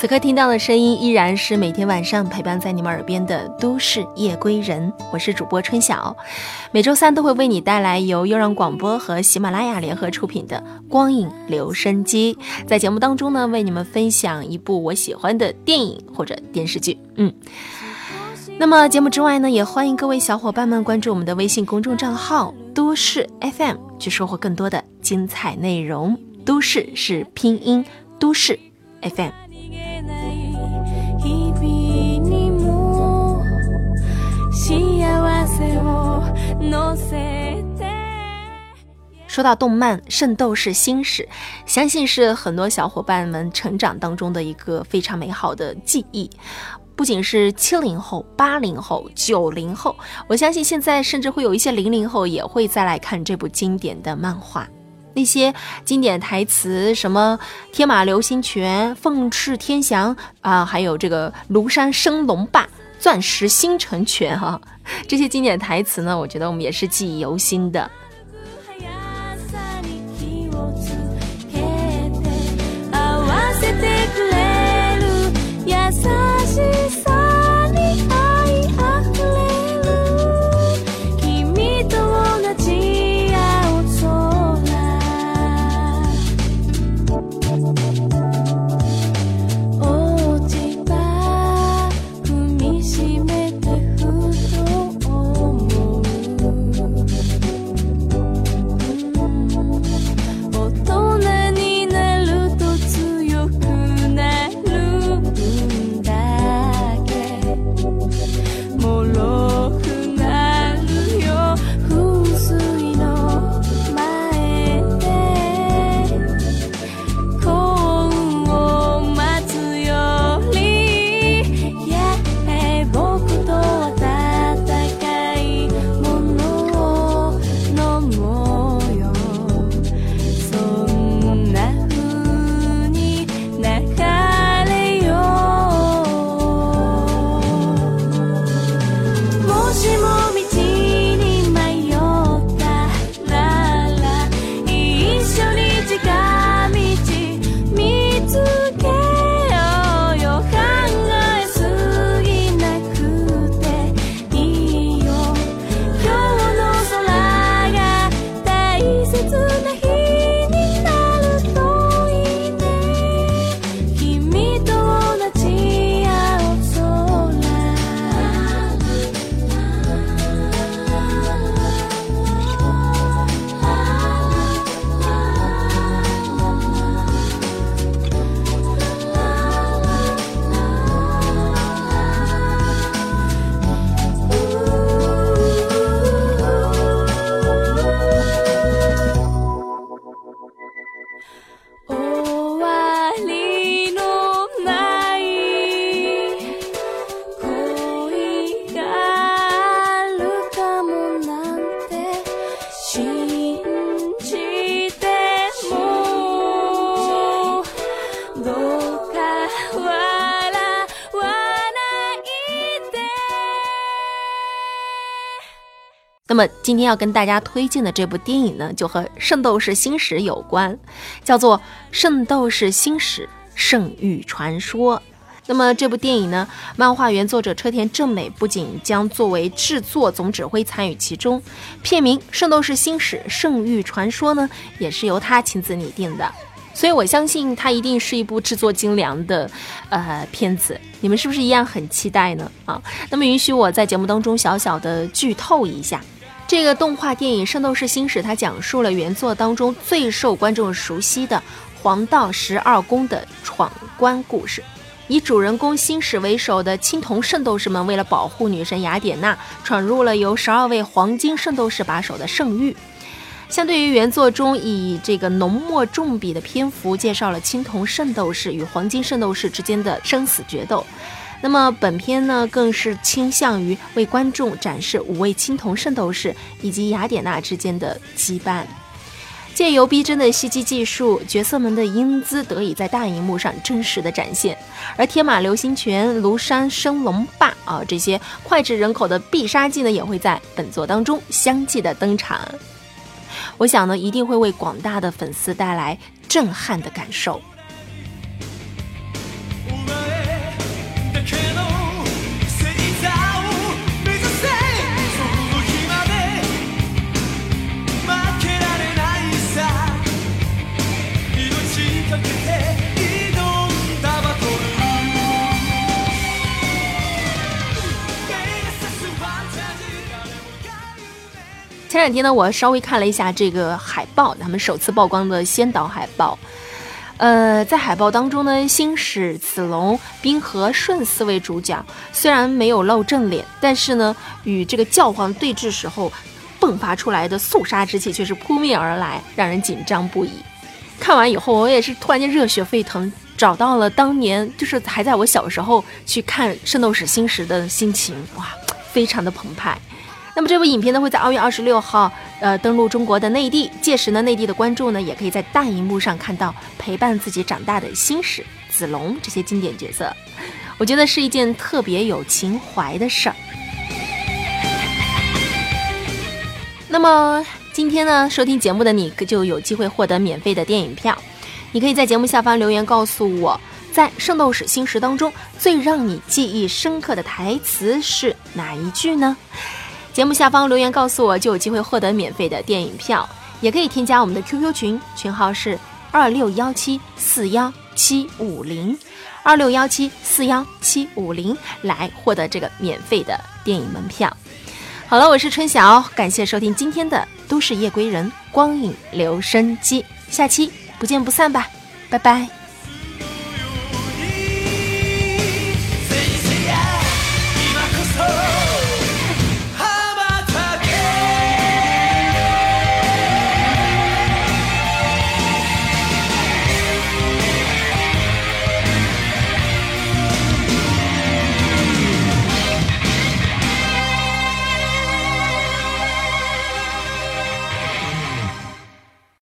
此刻听到的声音依然是每天晚上陪伴在你们耳边的都市夜归人，我是主播春晓，每周三都会为你带来由悠让广播和喜马拉雅联合出品的光影留声机，在节目当中呢，为你们分享一部我喜欢的电影或者电视剧。嗯，那么节目之外呢，也欢迎各位小伙伴们关注我们的微信公众账号都市 FM，去收获更多的精彩内容。都市是拼音都市 FM。说到动漫《圣斗士星矢》，相信是很多小伙伴们成长当中的一个非常美好的记忆。不仅是七零后、八零后、九零后，我相信现在甚至会有一些零零后也会再来看这部经典的漫画。那些经典台词，什么“天马流星拳”“凤翅天翔”啊，还有这个“庐山升龙霸”“钻石星辰拳”哈，这些经典台词呢，我觉得我们也是记忆犹新的。那么今天要跟大家推荐的这部电影呢，就和《圣斗士星矢》有关，叫做《圣斗士星矢圣域传说》。那么这部电影呢，漫画原作者车田正美不仅将作为制作总指挥参与其中，片名《圣斗士星矢圣域传说》呢，也是由他亲自拟定的。所以我相信它一定是一部制作精良的呃片子。你们是不是一样很期待呢？啊，那么允许我在节目当中小小的剧透一下。这个动画电影《圣斗士星矢》，它讲述了原作当中最受观众熟悉的黄道十二宫的闯关故事。以主人公星矢为首的青铜圣斗士们，为了保护女神雅典娜，闯入了由十二位黄金圣斗士把守的圣域。相对于原作中以这个浓墨重笔的篇幅介绍了青铜圣斗士与黄金圣斗士之间的生死决斗。那么本片呢，更是倾向于为观众展示五位青铜圣斗士以及雅典娜之间的羁绊，借由逼真的戏剧技术，角色们的英姿得以在大荧幕上真实的展现。而天马流星拳、庐山升龙霸啊这些脍炙人口的必杀技呢，也会在本作当中相继的登场。我想呢，一定会为广大的粉丝带来震撼的感受。前两天呢，我稍微看了一下这个海报，他们首次曝光的先导海报。呃，在海报当中呢，星矢、子龙、冰河、顺四位主角虽然没有露正脸，但是呢，与这个教皇对峙时候迸发出来的肃杀之气却是扑面而来，让人紧张不已。看完以后，我也是突然间热血沸腾，找到了当年就是还在我小时候去看《圣斗士星矢》的心情，哇，非常的澎湃。那么这部影片呢，会在二月二十六号，呃，登陆中国的内地。届时呢，内地的观众呢，也可以在大荧幕上看到陪伴自己长大的星矢、子龙这些经典角色。我觉得是一件特别有情怀的事儿。那么今天呢，收听节目的你就有机会获得免费的电影票。你可以在节目下方留言告诉我，在《圣斗士星矢》当中最让你记忆深刻的台词是哪一句呢？节目下方留言告诉我，就有机会获得免费的电影票，也可以添加我们的 QQ 群，群号是二六幺七四幺七五零，二六幺七四幺七五零，来获得这个免费的电影门票。好了，我是春晓，感谢收听今天的《都市夜归人》光影留声机，下期不见不散吧，拜拜。